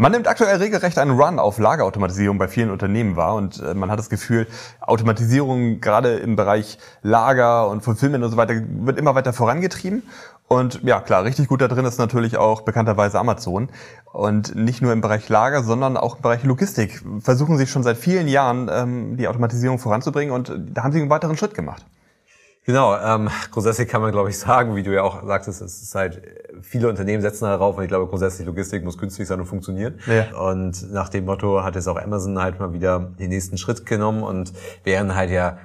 Man nimmt aktuell regelrecht einen Run auf Lagerautomatisierung bei vielen Unternehmen wahr und äh, man hat das Gefühl, Automatisierung gerade im Bereich Lager und Fulfillment und so weiter wird immer weiter vorangetrieben. Und ja, klar, richtig gut da drin ist natürlich auch bekannterweise Amazon. Und nicht nur im Bereich Lager, sondern auch im Bereich Logistik versuchen sie schon seit vielen Jahren ähm, die Automatisierung voranzubringen und da haben sie einen weiteren Schritt gemacht. Genau, ähm, grundsätzlich kann man, glaube ich, sagen, wie du ja auch sagtest, es ist halt, viele Unternehmen setzen darauf und ich glaube, grundsätzlich Logistik muss günstig sein und funktionieren. Ja. Und nach dem Motto hat jetzt auch Amazon halt mal wieder den nächsten Schritt genommen und während halt ja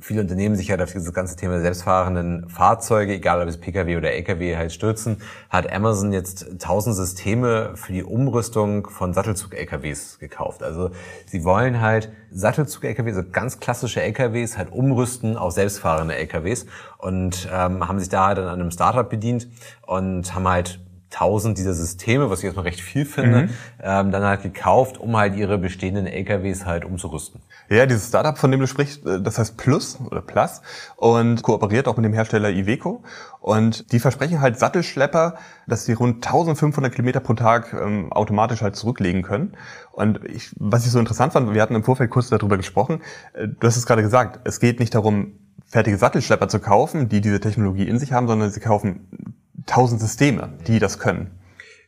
viele Unternehmen sich halt auf dieses ganze Thema selbstfahrenden Fahrzeuge, egal ob es Pkw oder Lkw halt stürzen, hat Amazon jetzt tausend Systeme für die Umrüstung von Sattelzug-Lkws gekauft. Also sie wollen halt Sattelzug-Lkws, so ganz klassische Lkws, halt umrüsten auf selbstfahrende Lkws und ähm, haben sich da halt an einem Startup bedient und haben halt tausend dieser Systeme, was ich erstmal recht viel finde, mhm. ähm, dann halt gekauft, um halt ihre bestehenden LKWs halt umzurüsten. Ja, dieses Startup, von dem du sprichst, äh, das heißt Plus oder Plus und kooperiert auch mit dem Hersteller Iveco und die versprechen halt Sattelschlepper, dass sie rund 1500 Kilometer pro Tag ähm, automatisch halt zurücklegen können. Und ich, was ich so interessant fand, wir hatten im Vorfeld kurz darüber gesprochen, äh, du hast es gerade gesagt, es geht nicht darum, fertige Sattelschlepper zu kaufen, die diese Technologie in sich haben, sondern sie kaufen tausend Systeme, die das können.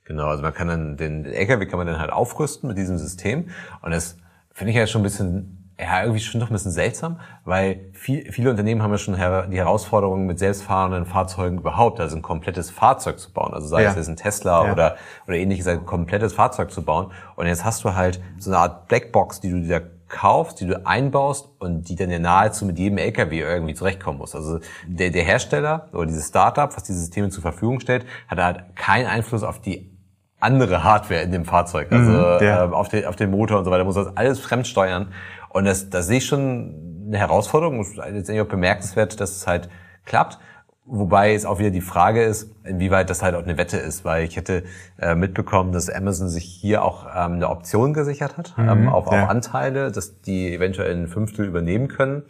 Genau, also man kann dann den, den LKW kann man dann halt aufrüsten mit diesem System und das finde ich ja schon ein bisschen ja, irgendwie schon doch ein bisschen seltsam, weil viel, viele Unternehmen haben ja schon die Herausforderung mit selbstfahrenden Fahrzeugen überhaupt, also ein komplettes Fahrzeug zu bauen. Also sei ja. es jetzt ein Tesla ja. oder, oder ähnliches, ein komplettes Fahrzeug zu bauen. Und jetzt hast du halt so eine Art Blackbox, die du dir kaufst, die du einbaust und die dann ja nahezu mit jedem LKW irgendwie zurechtkommen muss. Also der, der Hersteller oder dieses Startup, was diese Systeme zur Verfügung stellt, hat halt keinen Einfluss auf die andere Hardware in dem Fahrzeug, also mhm, äh, auf, den, auf den Motor und so weiter, muss das alles fremdsteuern. Und das, das sehe ich schon eine Herausforderung. Ist letztendlich auch bemerkenswert, dass es halt klappt. Wobei es auch wieder die Frage ist, inwieweit das halt auch eine Wette ist, weil ich hätte äh, mitbekommen, dass Amazon sich hier auch ähm, eine Option gesichert hat mhm, ähm, auf, ja. auf Anteile, dass die eventuell ein Fünftel übernehmen können.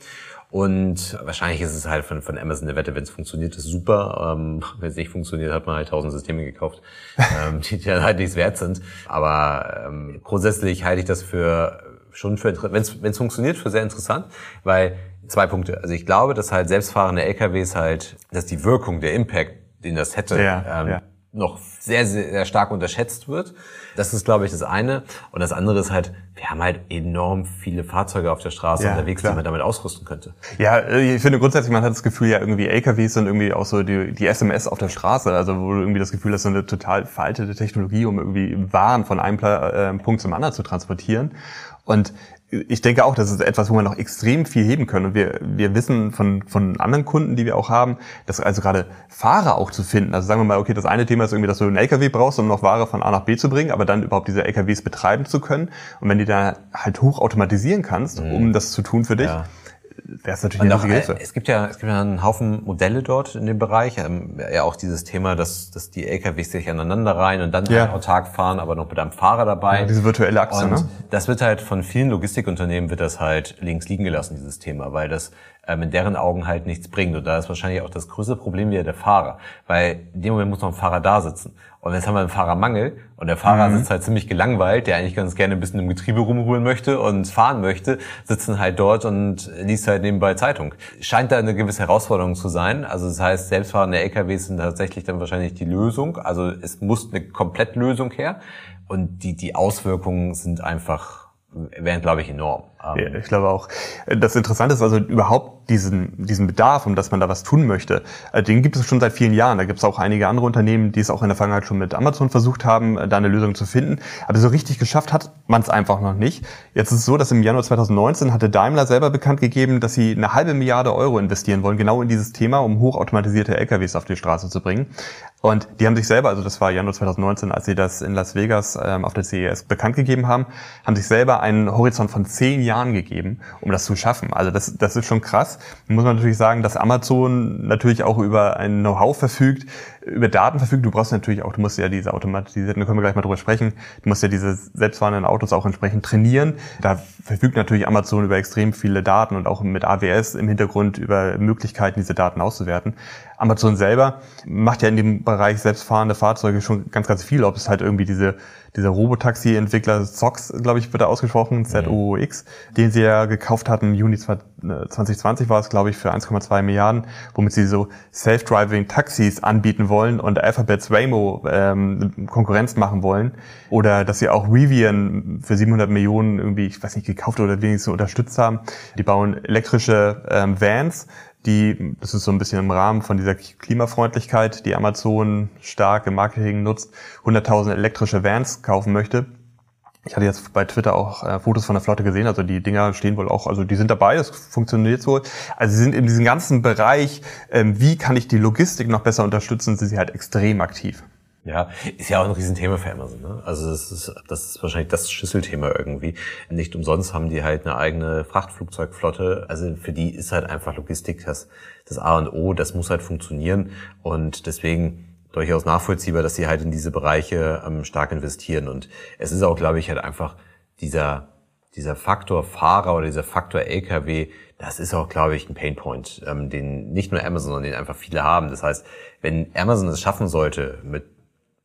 Und wahrscheinlich ist es halt von, von Amazon eine Wette, wenn es funktioniert, ist super. Ähm, wenn es nicht funktioniert, hat man halt tausend Systeme gekauft, ähm, die dann halt nichts wert sind. Aber ähm, grundsätzlich halte ich das für schon für wenn es funktioniert, für sehr interessant, weil zwei Punkte. Also ich glaube, dass halt selbstfahrende LKWs halt, dass die Wirkung, der Impact, den das hätte, ja, ähm, ja. noch sehr, sehr, sehr stark unterschätzt wird. Das ist, glaube ich, das eine. Und das andere ist halt, wir haben halt enorm viele Fahrzeuge auf der Straße ja, unterwegs, klar. die man damit ausrüsten könnte. Ja, äh, ich finde grundsätzlich, man hat das Gefühl, ja, irgendwie LKWs sind irgendwie auch so die, die SMS auf der Straße. Also wo du irgendwie das Gefühl hast, so eine total veraltete Technologie, um irgendwie Waren von einem äh, Punkt zum anderen zu transportieren. Und ich denke auch, das ist etwas, wo wir noch extrem viel heben können. Und wir, wir wissen von, von anderen Kunden, die wir auch haben, dass also gerade Fahrer auch zu finden. Also sagen wir mal, okay, das eine Thema ist irgendwie, dass du einen LKW brauchst, um noch Ware von A nach B zu bringen, aber dann überhaupt diese LKWs betreiben zu können. Und wenn die da halt hoch automatisieren kannst, mhm. um das zu tun für dich, ja wäre es natürlich eine Hilfe. Es gibt ja, es gibt ja einen Haufen Modelle dort in dem Bereich. Ähm, ja auch dieses Thema, dass, dass die LKWs sich aneinander rein und dann ja. halt autark fahren, aber noch mit einem Fahrer dabei. Ja, diese virtuelle Achse, und ne? Das wird halt von vielen Logistikunternehmen wird das halt links liegen gelassen, dieses Thema, weil das in deren Augen halt nichts bringt. Und da ist wahrscheinlich auch das größte Problem wieder der Fahrer. Weil in dem Moment muss noch ein Fahrer da sitzen. Und jetzt haben wir einen Fahrermangel und der Fahrer mhm. sitzt halt ziemlich gelangweilt, der eigentlich ganz gerne ein bisschen im Getriebe rumruhen möchte und fahren möchte, sitzen halt dort und liest halt nebenbei Zeitung. Scheint da eine gewisse Herausforderung zu sein. Also das heißt, selbstfahrende LKWs sind tatsächlich dann wahrscheinlich die Lösung. Also es muss eine Komplettlösung her und die, die Auswirkungen sind einfach, wären glaube ich enorm. Ja, ich glaube auch. Das Interessante ist also überhaupt diesen, diesen Bedarf, um dass man da was tun möchte. Äh, den gibt es schon seit vielen Jahren. Da gibt es auch einige andere Unternehmen, die es auch in der Vergangenheit schon mit Amazon versucht haben, äh, da eine Lösung zu finden. Aber so richtig geschafft hat man es einfach noch nicht. Jetzt ist es so, dass im Januar 2019 hatte Daimler selber bekannt gegeben, dass sie eine halbe Milliarde Euro investieren wollen, genau in dieses Thema, um hochautomatisierte LKWs auf die Straße zu bringen. Und die haben sich selber, also das war Januar 2019, als sie das in Las Vegas ähm, auf der CES bekannt gegeben haben, haben sich selber einen Horizont von zehn Jahren gegeben, um das zu schaffen. Also das, das ist schon krass. Da muss man natürlich sagen, dass Amazon natürlich auch über ein Know-how verfügt, über Daten verfügt. Du brauchst natürlich auch, du musst ja diese automatisierten, da können wir gleich mal drüber sprechen, du musst ja diese selbstfahrenden Autos auch entsprechend trainieren. Da verfügt natürlich Amazon über extrem viele Daten und auch mit AWS im Hintergrund über Möglichkeiten, diese Daten auszuwerten. Amazon selber macht ja in dem Bereich selbstfahrende Fahrzeuge schon ganz, ganz viel, ob es halt irgendwie diese dieser Robotaxi-Entwickler Zox, glaube ich, wird er ausgesprochen, ZOX, den sie ja gekauft hatten im Juni 2020 äh, war es, glaube ich, für 1,2 Milliarden, womit sie so Self-Driving Taxis anbieten wollen und Alphabets Waymo ähm, Konkurrenz machen wollen. Oder dass sie auch Rivian für 700 Millionen irgendwie, ich weiß nicht, gekauft oder wenigstens unterstützt haben. Die bauen elektrische ähm, Vans, die, das ist so ein bisschen im Rahmen von dieser Klimafreundlichkeit, die Amazon stark im Marketing nutzt, 100.000 elektrische Vans kaufen möchte. Ich hatte jetzt bei Twitter auch äh, Fotos von der Flotte gesehen, also die Dinger stehen wohl auch, also die sind dabei, das funktioniert wohl. Also sie sind in diesem ganzen Bereich, ähm, wie kann ich die Logistik noch besser unterstützen, sind sie halt extrem aktiv. Ja, ist ja auch ein Riesenthema für Amazon. Ne? Also das ist, das ist wahrscheinlich das Schlüsselthema irgendwie. Nicht umsonst haben die halt eine eigene Frachtflugzeugflotte. Also für die ist halt einfach Logistik das, das A und O. Das muss halt funktionieren und deswegen durchaus nachvollziehbar, dass sie halt in diese Bereiche ähm, stark investieren. Und es ist auch, glaube ich, halt einfach dieser dieser Faktor Fahrer oder dieser Faktor LKW, das ist auch, glaube ich, ein Painpoint, ähm, den nicht nur Amazon, sondern den einfach viele haben. Das heißt, wenn Amazon es schaffen sollte, mit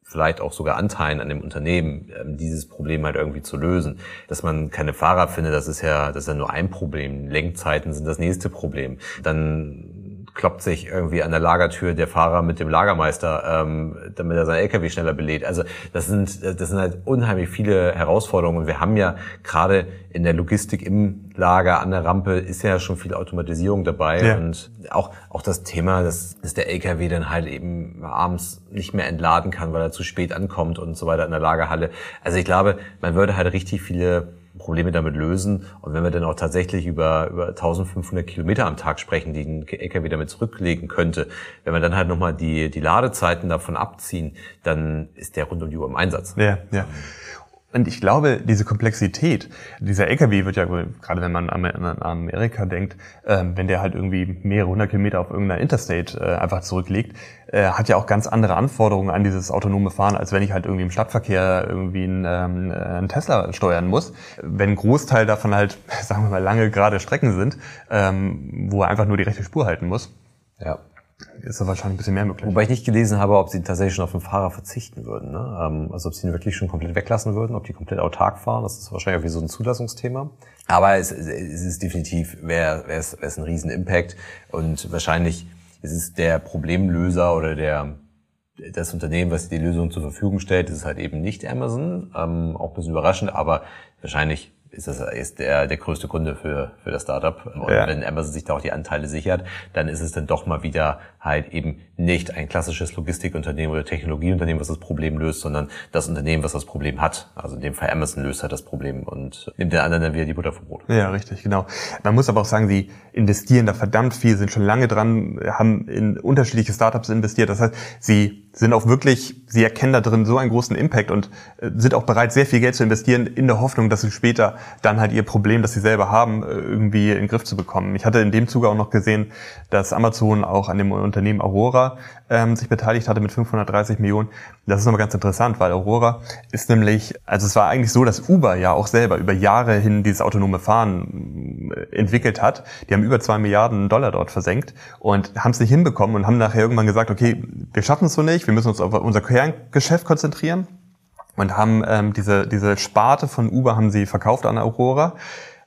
vielleicht auch sogar Anteilen an dem Unternehmen, ähm, dieses Problem halt irgendwie zu lösen. Dass man keine Fahrer findet, das ist ja, das ist ja nur ein Problem. Lenkzeiten sind das nächste Problem. Dann kloppt sich irgendwie an der Lagertür der Fahrer mit dem Lagermeister, ähm, damit er sein LKW schneller belädt. Also das sind, das sind halt unheimlich viele Herausforderungen. Und wir haben ja gerade in der Logistik im Lager an der Rampe ist ja schon viel Automatisierung dabei. Ja. Und auch, auch das Thema, dass, dass der LKW dann halt eben abends nicht mehr entladen kann, weil er zu spät ankommt und so weiter in der Lagerhalle. Also ich glaube, man würde halt richtig viele Probleme damit lösen. Und wenn wir dann auch tatsächlich über, über 1500 Kilometer am Tag sprechen, die ein LKW damit zurücklegen könnte, wenn wir dann halt nochmal die, die Ladezeiten davon abziehen, dann ist der rund um die Uhr im Einsatz. Ja, ja. Und ich glaube, diese Komplexität, dieser LKW wird ja, gerade wenn man an Amerika denkt, ähm, wenn der halt irgendwie mehrere hundert Kilometer auf irgendeiner Interstate äh, einfach zurücklegt, äh, hat ja auch ganz andere Anforderungen an dieses autonome Fahren, als wenn ich halt irgendwie im Stadtverkehr irgendwie einen, ähm, einen Tesla steuern muss. Wenn ein Großteil davon halt, sagen wir mal, lange gerade Strecken sind, ähm, wo er einfach nur die rechte Spur halten muss. Ja ist da wahrscheinlich ein bisschen mehr möglich. Wobei ich nicht gelesen habe, ob sie tatsächlich schon auf den Fahrer verzichten würden. Ne? Ähm, also ob sie ihn wirklich schon komplett weglassen würden, ob die komplett autark fahren. Das ist wahrscheinlich auch wie so ein Zulassungsthema. Aber es, es ist definitiv, wäre es wäre ein riesen Impact und wahrscheinlich ist es der Problemlöser oder der das Unternehmen, was die Lösung zur Verfügung stellt, ist halt eben nicht Amazon. Ähm, auch ein bisschen überraschend, aber wahrscheinlich ist das ist der, der größte Kunde für, für das Startup. Und ja. wenn Amazon sich da auch die Anteile sichert, dann ist es dann doch mal wieder halt eben nicht ein klassisches Logistikunternehmen oder Technologieunternehmen, was das Problem löst, sondern das Unternehmen, was das Problem hat. Also in dem Fall Amazon löst halt das Problem und nimmt den anderen dann wieder die Butter vom Brot. Ja, richtig, genau. Man muss aber auch sagen, sie investieren da verdammt viel, sind schon lange dran, haben in unterschiedliche Startups investiert. Das heißt, sie sind auch wirklich, sie erkennen da drin so einen großen Impact und äh, sind auch bereit, sehr viel Geld zu investieren, in der Hoffnung, dass sie später dann halt ihr Problem, das sie selber haben, äh, irgendwie in den Griff zu bekommen. Ich hatte in dem Zuge auch noch gesehen, dass Amazon auch an dem Unternehmen Aurora ähm, sich beteiligt hatte mit 530 Millionen. Das ist nochmal ganz interessant, weil Aurora ist nämlich, also es war eigentlich so, dass Uber ja auch selber über Jahre hin dieses autonome Fahren äh, entwickelt hat. Die haben über zwei Milliarden Dollar dort versenkt und haben es nicht hinbekommen und haben nachher irgendwann gesagt, okay, wir schaffen es so nicht, wir müssen uns auf unser Kerngeschäft konzentrieren und haben ähm, diese, diese Sparte von Uber haben sie verkauft an Aurora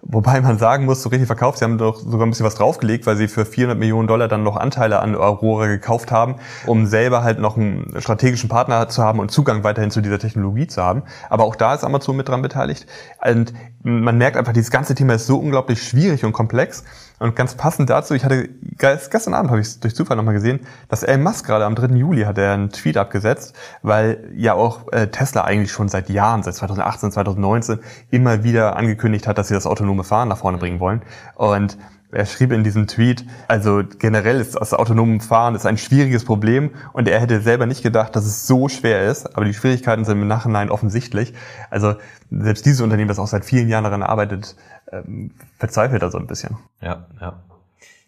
Wobei man sagen muss, so richtig verkauft, sie haben doch sogar ein bisschen was draufgelegt, weil sie für 400 Millionen Dollar dann noch Anteile an Aurora gekauft haben, um selber halt noch einen strategischen Partner zu haben und Zugang weiterhin zu dieser Technologie zu haben. Aber auch da ist Amazon mit dran beteiligt. Und man merkt einfach, dieses ganze Thema ist so unglaublich schwierig und komplex. Und ganz passend dazu, ich hatte gestern Abend habe ich es durch Zufall nochmal gesehen, dass Elon Musk gerade am 3. Juli hat er einen Tweet abgesetzt, weil ja auch äh, Tesla eigentlich schon seit Jahren, seit 2018, 2019 immer wieder angekündigt hat, dass sie das autonome Fahren nach vorne bringen wollen. Und er schrieb in diesem Tweet, also generell ist das autonome Fahren ist ein schwieriges Problem und er hätte selber nicht gedacht, dass es so schwer ist, aber die Schwierigkeiten sind im Nachhinein offensichtlich. Also selbst dieses Unternehmen, das auch seit vielen Jahren daran arbeitet, ähm, verzweifelt da so ein bisschen. Ja, ja.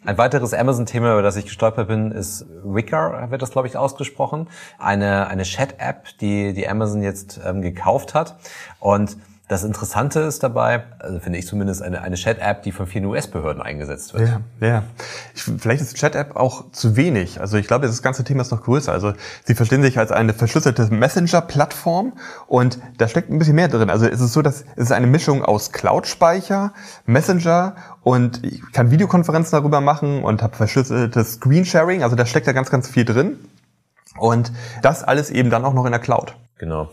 Ein weiteres Amazon-Thema, über das ich gestolpert bin, ist Wicker, wird das, glaube ich, ausgesprochen. Eine, eine Chat-App, die, die Amazon jetzt ähm, gekauft hat. Und das Interessante ist dabei, also finde ich zumindest, eine, eine Chat-App, die von vielen US-Behörden eingesetzt wird. Ja, ja. Ich, vielleicht ist Chat-App auch zu wenig. Also ich glaube, das ganze Thema ist noch größer. Also sie verstehen sich als eine verschlüsselte Messenger-Plattform und da steckt ein bisschen mehr drin. Also es ist so, dass es ist eine Mischung aus Cloud-Speicher, Messenger und ich kann Videokonferenzen darüber machen und habe verschlüsseltes Screensharing. Also da steckt da ganz, ganz viel drin. Und das alles eben dann auch noch in der Cloud. Genau.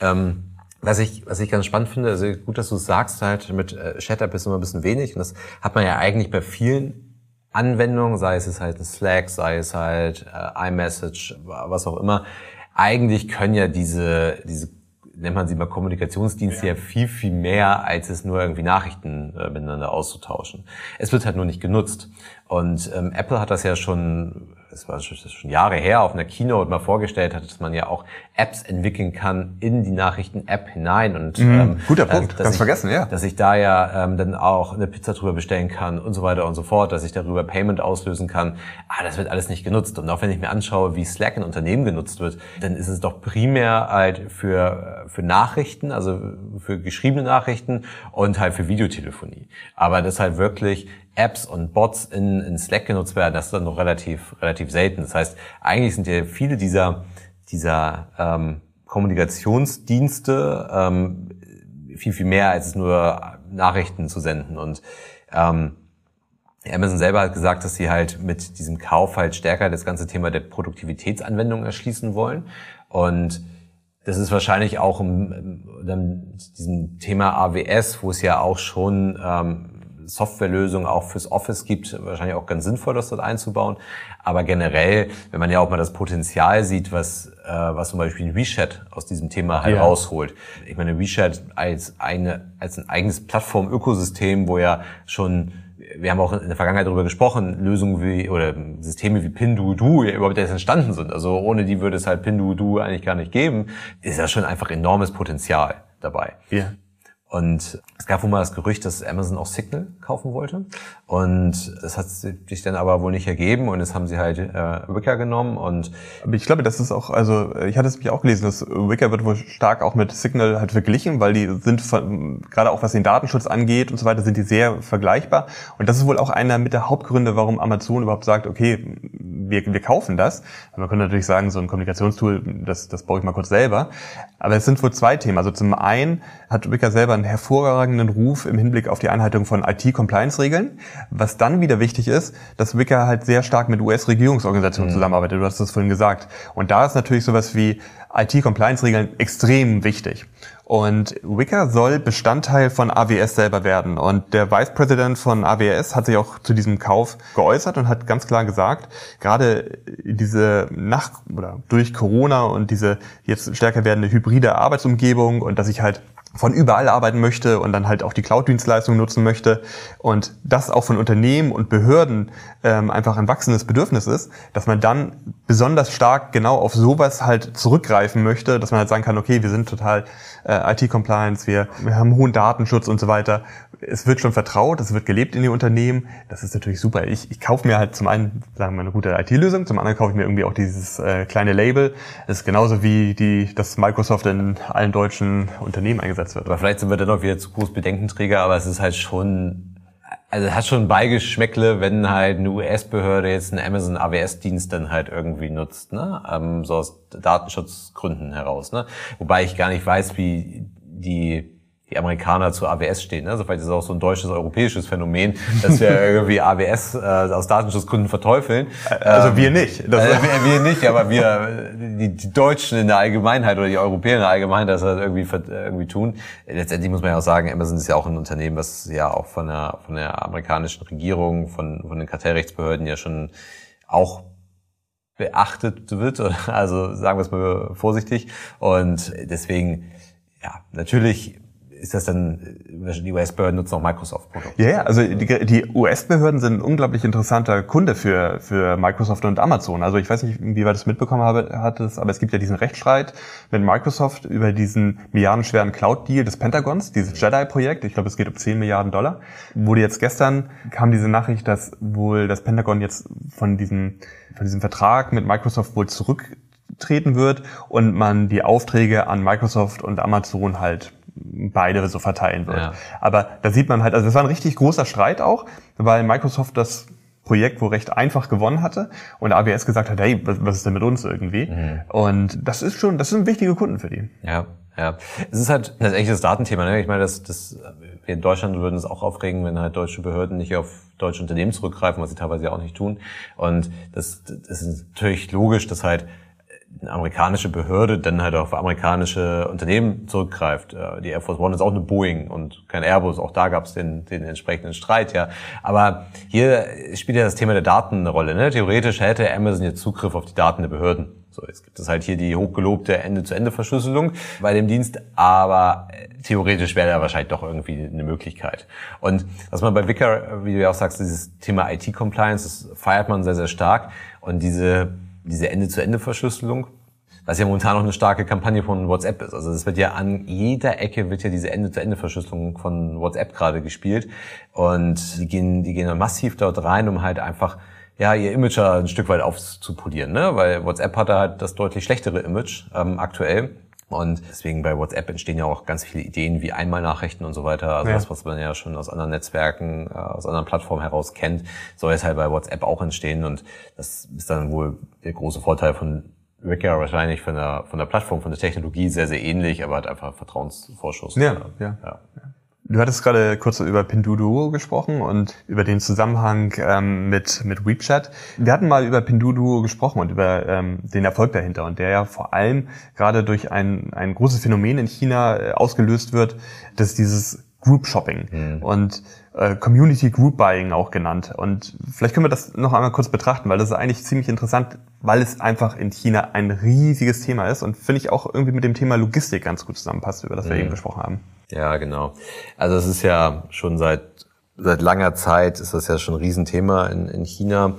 Ähm was ich, was ich ganz spannend finde, also gut, dass du es sagst, halt mit äh, Chat-App ist immer ein bisschen wenig und das hat man ja eigentlich bei vielen Anwendungen, sei es halt ein Slack, sei es halt äh, iMessage, was auch immer. Eigentlich können ja diese, diese nennt man sie mal Kommunikationsdienste ja. ja viel, viel mehr, als es nur irgendwie Nachrichten äh, miteinander auszutauschen. Es wird halt nur nicht genutzt. Und ähm, Apple hat das ja schon das war schon Jahre her, auf einer Keynote mal vorgestellt hat, dass man ja auch Apps entwickeln kann in die Nachrichten-App hinein. Und mhm, ähm, guter Punkt, ganz ich, vergessen, ja. Dass ich da ja ähm, dann auch eine Pizza drüber bestellen kann und so weiter und so fort, dass ich darüber Payment auslösen kann. Ah, das wird alles nicht genutzt. Und auch wenn ich mir anschaue, wie Slack in Unternehmen genutzt wird, dann ist es doch primär halt für, für Nachrichten, also für geschriebene Nachrichten und halt für Videotelefonie. Aber das halt wirklich Apps und Bots in, in Slack genutzt werden, das ist dann noch relativ, relativ selten. Das heißt, eigentlich sind ja viele dieser, dieser ähm, Kommunikationsdienste ähm, viel, viel mehr als nur Nachrichten zu senden. Und ähm, Amazon selber hat gesagt, dass sie halt mit diesem Kauf halt stärker das ganze Thema der Produktivitätsanwendung erschließen wollen. Und das ist wahrscheinlich auch im, im, diesem Thema AWS, wo es ja auch schon ähm, Softwarelösung auch fürs Office gibt, wahrscheinlich auch ganz sinnvoll, das dort einzubauen. Aber generell, wenn man ja auch mal das Potenzial sieht, was, äh, was zum Beispiel ein WeChat aus diesem Thema halt ja. rausholt. Ich meine, WeChat als, eine, als ein eigenes Plattform-Ökosystem, wo ja schon wir haben auch in der Vergangenheit darüber gesprochen, Lösungen wie oder Systeme wie Pinduoduo ja überhaupt erst entstanden sind. Also ohne die würde es halt Pinduoduo eigentlich gar nicht geben. Ist ja schon einfach enormes Potenzial dabei. Ja. Und es gab wohl mal das Gerücht, dass Amazon auch Signal kaufen wollte. Und das hat sich dann aber wohl nicht ergeben und jetzt haben sie halt äh, Wicker genommen und ich glaube, das ist auch, also ich hatte es mich auch gelesen, dass Wicker wird wohl stark auch mit Signal halt verglichen, weil die sind von, gerade auch was den Datenschutz angeht und so weiter, sind die sehr vergleichbar. Und das ist wohl auch einer mit der Hauptgründe, warum Amazon überhaupt sagt, okay, wir, wir kaufen das. Man könnte natürlich sagen, so ein Kommunikationstool, das, das baue ich mal kurz selber. Aber es sind wohl zwei Themen. Also zum einen hat Wicker selber einen hervorragenden Ruf im Hinblick auf die Einhaltung von IT-Compliance-Regeln. Was dann wieder wichtig ist, dass Wicker halt sehr stark mit US-Regierungsorganisationen mhm. zusammenarbeitet. Du hast das vorhin gesagt. Und da ist natürlich sowas wie IT-Compliance-Regeln extrem wichtig. Und Wicker soll Bestandteil von AWS selber werden. Und der Vice President von AWS hat sich auch zu diesem Kauf geäußert und hat ganz klar gesagt, gerade diese nach oder durch Corona und diese jetzt stärker werdende hybride Arbeitsumgebung und dass ich halt von überall arbeiten möchte und dann halt auch die Cloud-Dienstleistungen nutzen möchte und das auch von Unternehmen und Behörden ähm, einfach ein wachsendes Bedürfnis ist, dass man dann besonders stark genau auf sowas halt zurückgreifen möchte, dass man halt sagen kann, okay, wir sind total äh, IT-Compliance, wir, wir haben hohen Datenschutz und so weiter. Es wird schon vertraut, es wird gelebt in die Unternehmen. Das ist natürlich super. Ich, ich kaufe mir halt zum einen, sagen wir, eine gute IT-Lösung, zum anderen kaufe ich mir irgendwie auch dieses äh, kleine Label. Das ist genauso wie die, das Microsoft in allen deutschen Unternehmen eingesetzt wird. Aber vielleicht sind wir dennoch wieder zu groß Bedenkenträger, aber es ist halt schon also es hat schon Beigeschmäckle, wenn halt eine US-Behörde jetzt einen Amazon AWS-Dienst dann halt irgendwie nutzt, ne? Ähm, so aus Datenschutzgründen heraus, ne? Wobei ich gar nicht weiß, wie die die Amerikaner zu AWS stehen. Also vielleicht ist es auch so ein deutsches, europäisches Phänomen, dass wir irgendwie AWS äh, aus Datenschutzgründen verteufeln. Also ähm, wir nicht. Das äh, wir, wir, nicht, aber wir, die, die Deutschen in der Allgemeinheit oder die Europäer in der Allgemeinheit das halt irgendwie, irgendwie tun. Letztendlich muss man ja auch sagen, Amazon ist ja auch ein Unternehmen, was ja auch von der, von der amerikanischen Regierung, von, von den Kartellrechtsbehörden ja schon auch beachtet wird, also sagen wir es mal vorsichtig. Und deswegen, ja, natürlich ist das dann, die US-Behörden nutzen auch Microsoft-Produkte? Ja, yeah, also die, die US-Behörden sind ein unglaublich interessanter Kunde für, für Microsoft und Amazon. Also ich weiß nicht, wie weit das mitbekommen habe, hattest, aber es gibt ja diesen Rechtsstreit mit Microsoft über diesen milliardenschweren Cloud-Deal des Pentagons, dieses Jedi-Projekt. Ich glaube, es geht um 10 Milliarden Dollar. Wurde jetzt gestern, kam diese Nachricht, dass wohl das Pentagon jetzt von diesem, von diesem Vertrag mit Microsoft wohl zurücktreten wird und man die Aufträge an Microsoft und Amazon halt beide so verteilen wird. Ja. Aber da sieht man halt, also das war ein richtig großer Streit auch, weil Microsoft das Projekt wo recht einfach gewonnen hatte und AWS gesagt hat, hey, was ist denn mit uns irgendwie? Mhm. Und das ist schon, das sind wichtige Kunden für die. Ja, ja. Es ist halt ein echtes Datenthema. Ne? Ich meine, das, das, wir in Deutschland würden es auch aufregen, wenn halt deutsche Behörden nicht auf deutsche Unternehmen zurückgreifen, was sie teilweise auch nicht tun. Und das, das ist natürlich logisch, dass halt eine amerikanische Behörde dann halt auf amerikanische Unternehmen zurückgreift. Äh, die Air Force One ist auch eine Boeing und kein Airbus. Auch da gab es den, den entsprechenden Streit, ja. Aber hier spielt ja das Thema der Daten eine Rolle. Ne? Theoretisch hätte Amazon jetzt Zugriff auf die Daten der Behörden. So, jetzt gibt es halt hier die hochgelobte Ende-zu-Ende-Verschlüsselung bei dem Dienst, aber äh, theoretisch wäre da wahrscheinlich doch irgendwie eine Möglichkeit. Und was man bei Wicker, wie du ja auch sagst, dieses Thema IT-Compliance, das feiert man sehr, sehr stark. Und diese diese Ende-zu-Ende-Verschlüsselung, was ja momentan noch eine starke Kampagne von WhatsApp ist. Also es wird ja an jeder Ecke wird ja diese Ende-zu-Ende-Verschlüsselung von WhatsApp gerade gespielt und die gehen, die gehen massiv dort rein, um halt einfach ja ihr Image ein Stück weit aufzupolieren, ne? Weil WhatsApp hat da halt das deutlich schlechtere Image ähm, aktuell. Und deswegen bei WhatsApp entstehen ja auch ganz viele Ideen wie Einmalnachrichten und so weiter. Also ja. das, was man ja schon aus anderen Netzwerken, äh, aus anderen Plattformen heraus kennt, soll jetzt halt bei WhatsApp auch entstehen. Und das ist dann wohl der große Vorteil von Wicker wahrscheinlich von der, von der Plattform, von der Technologie sehr, sehr ähnlich, aber hat einfach Vertrauensvorschuss. Ja, ja. ja. Du hattest gerade kurz über Pinduoduo gesprochen und über den Zusammenhang ähm, mit, mit WeChat. Wir hatten mal über Pinduoduo gesprochen und über ähm, den Erfolg dahinter und der ja vor allem gerade durch ein, ein großes Phänomen in China äh, ausgelöst wird, dass dieses Group Shopping mhm. und äh, Community Group Buying auch genannt. Und vielleicht können wir das noch einmal kurz betrachten, weil das ist eigentlich ziemlich interessant, weil es einfach in China ein riesiges Thema ist und finde ich auch irgendwie mit dem Thema Logistik ganz gut zusammenpasst, über das wir mhm. eben gesprochen haben. Ja, genau. Also es ist ja schon seit seit langer Zeit ist das ja schon ein Riesenthema in, in China.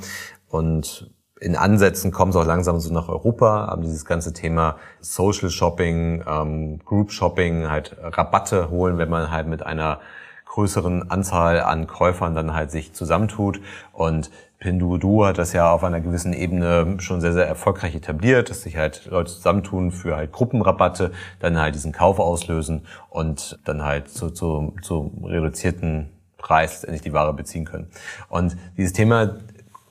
Und in Ansätzen kommen es auch langsam so nach Europa, aber dieses ganze Thema Social Shopping, ähm, Group Shopping, halt Rabatte holen, wenn man halt mit einer größeren Anzahl an Käufern dann halt sich zusammentut. Und Pinduoduo hat das ja auf einer gewissen Ebene schon sehr, sehr erfolgreich etabliert, dass sich halt Leute zusammentun für halt Gruppenrabatte, dann halt diesen Kauf auslösen und dann halt zu, zu, zu reduzierten Preis endlich die Ware beziehen können. Und dieses Thema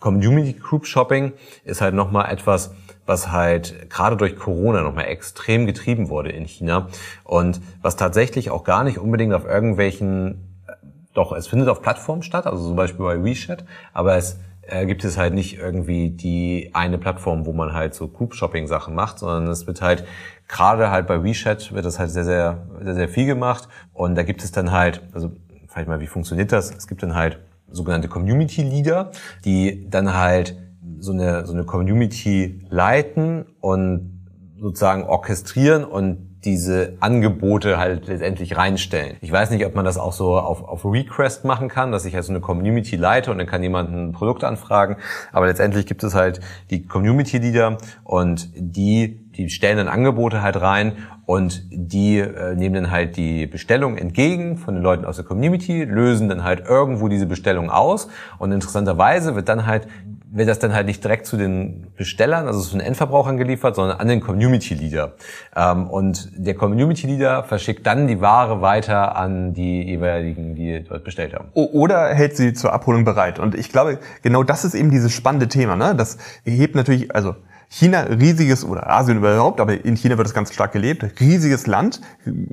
Community Group Shopping ist halt nochmal etwas, was halt gerade durch Corona nochmal extrem getrieben wurde in China und was tatsächlich auch gar nicht unbedingt auf irgendwelchen, doch, es findet auf Plattformen statt, also zum Beispiel bei WeChat, aber es äh, gibt es halt nicht irgendwie die eine Plattform, wo man halt so Group-Shopping-Sachen macht, sondern es wird halt gerade halt bei WeChat wird das halt sehr, sehr, sehr, sehr viel gemacht. Und da gibt es dann halt, also vielleicht mal, wie funktioniert das? Es gibt dann halt sogenannte Community Leader, die dann halt so eine, so eine Community leiten und sozusagen orchestrieren und diese Angebote halt letztendlich reinstellen. Ich weiß nicht, ob man das auch so auf, auf Request machen kann, dass ich halt so eine Community leite und dann kann jemand ein Produkt anfragen. Aber letztendlich gibt es halt die Community Leader und die, die stellen dann Angebote halt rein und die äh, nehmen dann halt die Bestellung entgegen von den Leuten aus der Community, lösen dann halt irgendwo diese Bestellung aus und interessanterweise wird dann halt wird das dann halt nicht direkt zu den Bestellern, also zu den Endverbrauchern geliefert, sondern an den Community Leader. Ähm, und der Community Leader verschickt dann die Ware weiter an die jeweiligen, die dort bestellt haben. Oder hält sie zur Abholung bereit. Und ich glaube, genau das ist eben dieses spannende Thema. Ne? Das hebt natürlich, also China, riesiges, oder Asien überhaupt, aber in China wird es ganz stark gelebt, riesiges Land,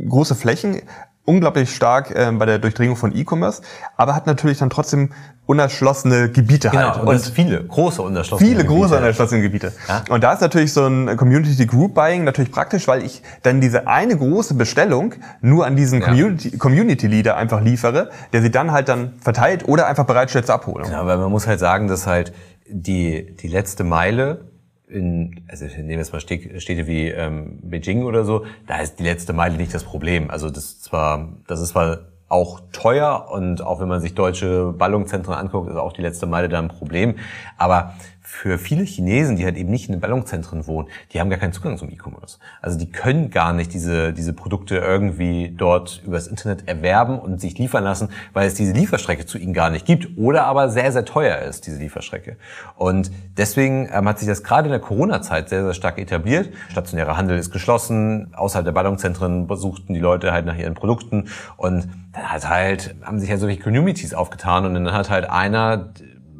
große Flächen, unglaublich stark äh, bei der Durchdringung von E-Commerce, aber hat natürlich dann trotzdem unerschlossene Gebiete genau, halt. Und, und viele große unerschlossene Viele große unerschlossene Gebiete. Ja? Und da ist natürlich so ein Community Group Buying natürlich praktisch, weil ich dann diese eine große Bestellung nur an diesen ja. Community, Community Leader einfach liefere, der sie dann halt dann verteilt oder einfach bereitstellt zur Abholung. Genau, weil man muss halt sagen, dass halt die, die letzte Meile in, also ich nehme jetzt mal Städte wie ähm, Beijing oder so, da ist die letzte Meile nicht das Problem. Also das zwar, das ist zwar auch teuer und auch wenn man sich deutsche Ballungszentren anguckt, ist auch die letzte Meile da ein Problem. Aber für viele Chinesen, die halt eben nicht in den Ballungszentren wohnen, die haben gar keinen Zugang zum E-Commerce. Also die können gar nicht diese, diese Produkte irgendwie dort übers Internet erwerben und sich liefern lassen, weil es diese Lieferstrecke zu ihnen gar nicht gibt oder aber sehr, sehr teuer ist, diese Lieferstrecke. Und deswegen ähm, hat sich das gerade in der Corona-Zeit sehr, sehr stark etabliert. Stationärer Handel ist geschlossen, außerhalb der Ballungszentren besuchten die Leute halt nach ihren Produkten und dann hat halt, haben sich halt solche Communities aufgetan und dann hat halt einer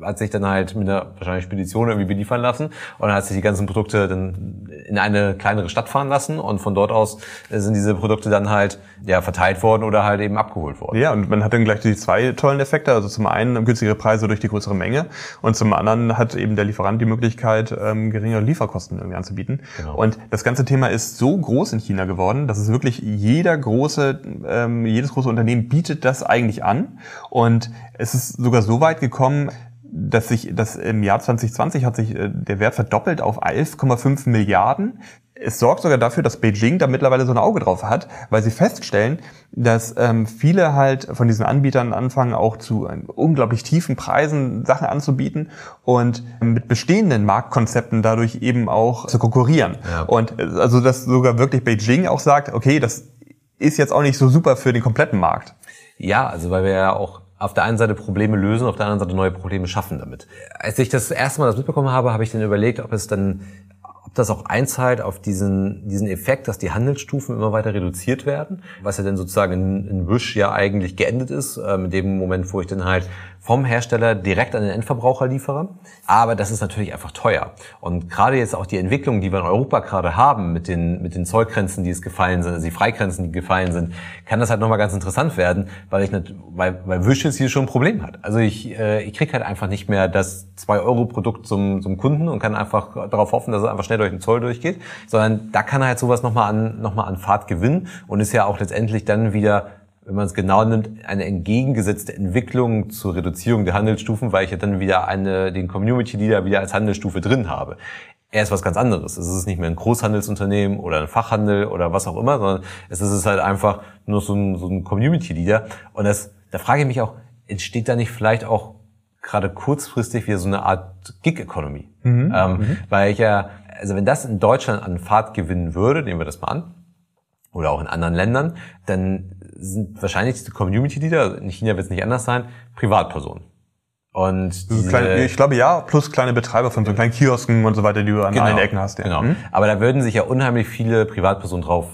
hat sich dann halt mit einer wahrscheinlich Spedition irgendwie beliefern lassen und dann hat sich die ganzen Produkte dann in eine kleinere Stadt fahren lassen und von dort aus sind diese Produkte dann halt ja verteilt worden oder halt eben abgeholt worden. Ja, und man hat dann gleich die zwei tollen Effekte, also zum einen günstigere Preise durch die größere Menge und zum anderen hat eben der Lieferant die Möglichkeit, ähm, geringere Lieferkosten irgendwie anzubieten. Genau. Und das ganze Thema ist so groß in China geworden, dass es wirklich jeder große, ähm, jedes große Unternehmen bietet das eigentlich an und es ist sogar so weit gekommen, dass sich dass im Jahr 2020 hat sich äh, der Wert verdoppelt auf 11,5 Milliarden. Es sorgt sogar dafür, dass Beijing da mittlerweile so ein Auge drauf hat, weil sie feststellen, dass ähm, viele halt von diesen Anbietern anfangen, auch zu äh, unglaublich tiefen Preisen Sachen anzubieten und mit bestehenden Marktkonzepten dadurch eben auch zu konkurrieren. Ja. Und äh, also dass sogar wirklich Beijing auch sagt, okay, das ist jetzt auch nicht so super für den kompletten Markt. Ja, also weil wir ja auch auf der einen Seite Probleme lösen, auf der anderen Seite neue Probleme schaffen damit. Als ich das erste Mal das mitbekommen habe, habe ich dann überlegt, ob es dann ob das auch einzahlt auf diesen, diesen Effekt, dass die Handelsstufen immer weiter reduziert werden, was ja dann sozusagen in, in Wish ja eigentlich geendet ist, äh, in dem Moment, wo ich dann halt vom Hersteller direkt an den Endverbraucher liefere. Aber das ist natürlich einfach teuer. Und gerade jetzt auch die Entwicklung, die wir in Europa gerade haben, mit den, mit den Zollgrenzen, die es gefallen sind, also die Freigrenzen, die gefallen sind, kann das halt nochmal ganz interessant werden, weil ich nicht, weil, weil Wish jetzt hier schon ein Problem hat. Also ich, äh, ich krieg halt einfach nicht mehr das 2-Euro-Produkt zum, zum Kunden und kann einfach darauf hoffen, dass es einfach schnell durch den Zoll durchgeht, sondern da kann halt sowas nochmal an, noch mal an Fahrt gewinnen und ist ja auch letztendlich dann wieder wenn man es genau nimmt, eine entgegengesetzte Entwicklung zur Reduzierung der Handelsstufen, weil ich ja dann wieder eine, den Community Leader wieder als Handelsstufe drin habe. Er ist was ganz anderes. Es ist nicht mehr ein Großhandelsunternehmen oder ein Fachhandel oder was auch immer, sondern es ist halt einfach nur so ein, so ein Community Leader. Und das, da frage ich mich auch, entsteht da nicht vielleicht auch gerade kurzfristig wieder so eine Art Gig-Economy? Mhm. Ähm, mhm. Weil ich ja, also wenn das in Deutschland an Fahrt gewinnen würde, nehmen wir das mal an, oder auch in anderen Ländern, dann sind wahrscheinlich die Community-Leader, in China wird es nicht anders sein, Privatpersonen. Und diese, kleine, ich glaube ja, plus kleine Betreiber von so kleinen Kiosken und so weiter, die du an genau, allen Ecken hast. Ja. Genau. Mhm. Aber da würden sich ja unheimlich viele Privatpersonen drauf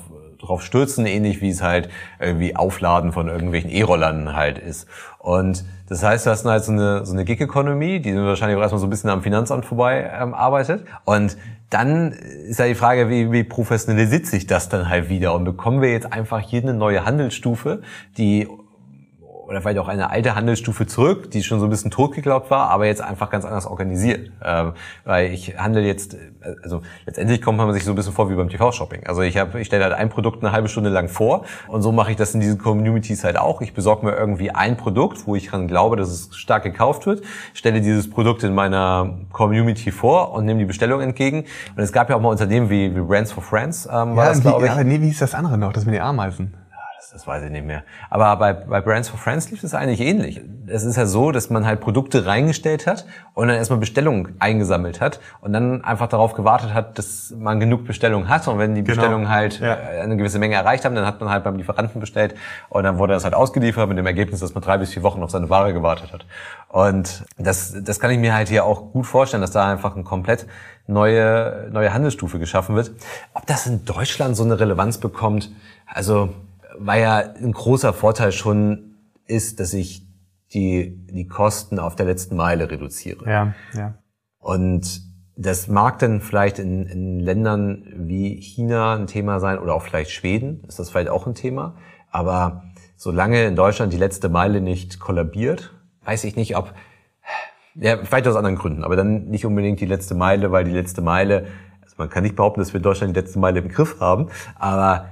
drauf stürzen, ähnlich wie es halt irgendwie Aufladen von irgendwelchen E-Rollern halt ist. Und das heißt, du hast halt so eine, so eine Gig-Economy, die wahrscheinlich auch erstmal so ein bisschen am Finanzamt vorbei ähm, arbeitet. Und dann ist ja die Frage, wie, wie professionalisiert sich das dann halt wieder? Und bekommen wir jetzt einfach hier eine neue Handelsstufe, die oder vielleicht auch eine alte Handelsstufe zurück, die schon so ein bisschen totgeglaubt war, aber jetzt einfach ganz anders organisiert. Ähm, weil ich handle jetzt, also letztendlich kommt man sich so ein bisschen vor wie beim TV-Shopping. Also ich habe, ich stelle halt ein Produkt eine halbe Stunde lang vor und so mache ich das in diesen Communities halt auch. Ich besorge mir irgendwie ein Produkt, wo ich dran glaube, dass es stark gekauft wird, stelle dieses Produkt in meiner Community vor und nehme die Bestellung entgegen. Und es gab ja auch mal Unternehmen wie, wie Brands for Friends, ähm, war ja, das, glaube ich. Ja, nee, wie hieß das andere noch, das mit den Ameisen? Das weiß ich nicht mehr. Aber bei, bei Brands for Friends lief das eigentlich ähnlich. Es ist ja so, dass man halt Produkte reingestellt hat und dann erstmal Bestellungen eingesammelt hat und dann einfach darauf gewartet hat, dass man genug Bestellungen hat und wenn die genau. Bestellungen halt ja. Äh, eine gewisse Menge erreicht haben, dann hat man halt beim Lieferanten bestellt und dann wurde das halt ausgeliefert mit dem Ergebnis, dass man drei bis vier Wochen auf seine Ware gewartet hat. Und das, das kann ich mir halt hier auch gut vorstellen, dass da einfach eine komplett neue, neue Handelsstufe geschaffen wird. Ob das in Deutschland so eine Relevanz bekommt, also weil ja ein großer Vorteil schon ist, dass ich die, die Kosten auf der letzten Meile reduziere. Ja, ja. Und das mag dann vielleicht in, in Ländern wie China ein Thema sein oder auch vielleicht Schweden ist das vielleicht auch ein Thema. Aber solange in Deutschland die letzte Meile nicht kollabiert, weiß ich nicht, ob, ja, vielleicht aus anderen Gründen, aber dann nicht unbedingt die letzte Meile, weil die letzte Meile, also man kann nicht behaupten, dass wir in Deutschland die letzte Meile im Griff haben, aber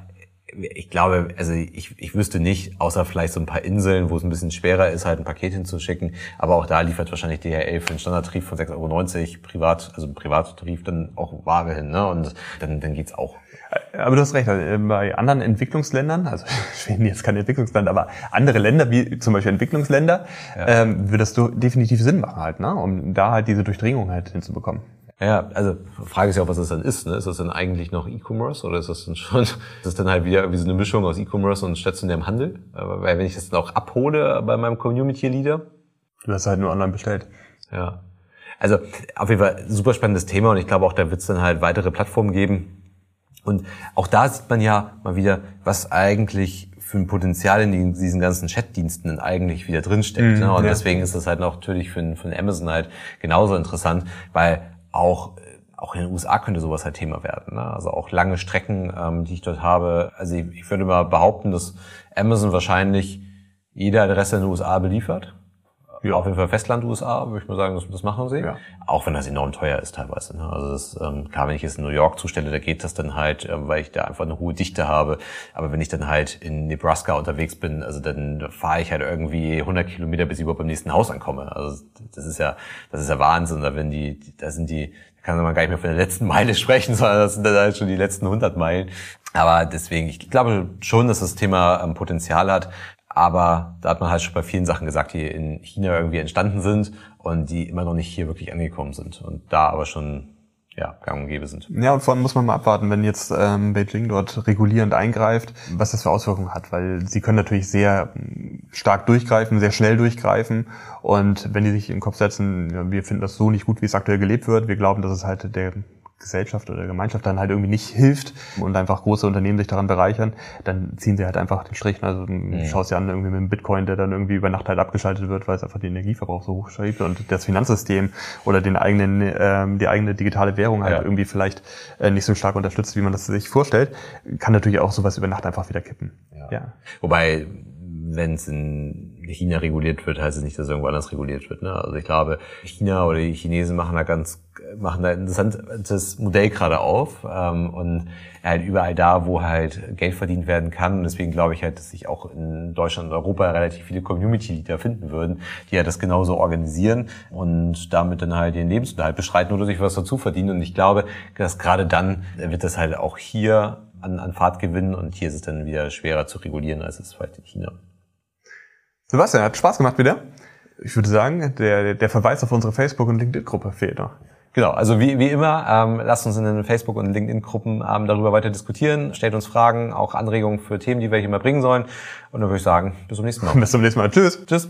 ich glaube, also ich, ich wüsste nicht, außer vielleicht so ein paar Inseln, wo es ein bisschen schwerer ist, halt ein Paket hinzuschicken. Aber auch da liefert wahrscheinlich DHL für einen Standardtarif von 6,90 Euro privat, also Privattarif dann auch Ware hin. Ne? Und dann, dann geht's auch. Aber du hast recht, also bei anderen Entwicklungsländern, also Schweden jetzt kein Entwicklungsland, aber andere Länder, wie zum Beispiel Entwicklungsländer, ja. ähm, würde das definitiv Sinn machen halt, ne? um da halt diese Durchdringung halt hinzubekommen. Ja, also Frage ist ja auch, was das dann ist. Ne? Ist das dann eigentlich noch E-Commerce oder ist das dann schon, ist das dann halt wieder irgendwie so eine Mischung aus E-Commerce und stationärem Handel? Weil wenn ich das dann auch abhole bei meinem Community Leader. Du hast halt nur online bestellt. Ja. Also auf jeden Fall super spannendes Thema und ich glaube auch, da wird es dann halt weitere Plattformen geben. Und auch da sieht man ja mal wieder, was eigentlich für ein Potenzial in diesen ganzen Chatdiensten eigentlich wieder drinsteckt. Mm, ne? Und ja. deswegen ist das halt auch natürlich für, für Amazon halt genauso interessant, weil auch auch in den USA könnte sowas halt Thema werden. Ne? Also auch lange Strecken, ähm, die ich dort habe. Also ich, ich würde mal behaupten, dass Amazon wahrscheinlich jede Adresse in den USA beliefert. Ja. Auf jeden Fall Festland USA, würde ich mal sagen, das, das machen sie. Ja. Auch wenn das enorm teuer ist teilweise. Ne? Also das, ähm, klar, wenn ich jetzt in New York zustelle, da geht das dann halt, ähm, weil ich da einfach eine hohe Dichte habe. Aber wenn ich dann halt in Nebraska unterwegs bin, also dann fahre ich halt irgendwie 100 Kilometer, bis ich überhaupt beim nächsten Haus ankomme. Also das ist ja, das ist ja Wahnsinn. Da wenn die, da sind die, da kann man gar nicht mehr von der letzten Meile sprechen, sondern das sind dann halt schon die letzten 100 Meilen. Aber deswegen, ich glaube schon, dass das Thema ähm, Potenzial hat. Aber da hat man halt schon bei vielen Sachen gesagt, die in China irgendwie entstanden sind und die immer noch nicht hier wirklich angekommen sind und da aber schon ja, gang und gäbe sind. Ja, und vor allem muss man mal abwarten, wenn jetzt ähm, Beijing dort regulierend eingreift, was das für Auswirkungen hat, weil sie können natürlich sehr mm, stark durchgreifen, sehr schnell durchgreifen und wenn die sich im Kopf setzen, ja, wir finden das so nicht gut, wie es aktuell gelebt wird, wir glauben, dass es halt der Gesellschaft oder Gemeinschaft dann halt irgendwie nicht hilft und einfach große Unternehmen sich daran bereichern, dann ziehen sie halt einfach den Strich. Also mhm. ja. schaust dir an irgendwie mit dem Bitcoin, der dann irgendwie über Nacht halt abgeschaltet wird, weil es einfach den Energieverbrauch so hoch schreibt und das Finanzsystem oder den eigenen, ähm, die eigene digitale Währung halt ja. irgendwie vielleicht äh, nicht so stark unterstützt, wie man das sich vorstellt, kann natürlich auch sowas über Nacht einfach wieder kippen. Ja. ja. Wobei wenn es in China reguliert wird, heißt es nicht, dass irgendwo anders reguliert wird. Ne? Also ich glaube, China oder die Chinesen machen da ganz, machen da ein interessantes Modell gerade auf ähm, und halt überall da, wo halt Geld verdient werden kann. Und deswegen glaube ich halt, dass sich auch in Deutschland und Europa relativ viele Community-Leader finden würden, die ja das genauso organisieren und damit dann halt ihren Lebensunterhalt bestreiten oder sich was dazu verdienen. Und ich glaube, dass gerade dann wird das halt auch hier an, an Fahrt gewinnen und hier ist es dann wieder schwerer zu regulieren, als es vielleicht in China. Sebastian, hat Spaß gemacht wieder. Ich würde sagen, der, der Verweis auf unsere Facebook- und LinkedIn-Gruppe fehlt noch. Genau, also wie, wie immer, ähm, lasst uns in den Facebook- und LinkedIn-Gruppen ähm, darüber weiter diskutieren, stellt uns Fragen, auch Anregungen für Themen, die wir hier mal bringen sollen. Und dann würde ich sagen, bis zum nächsten Mal. bis zum nächsten Mal. Tschüss. Tschüss.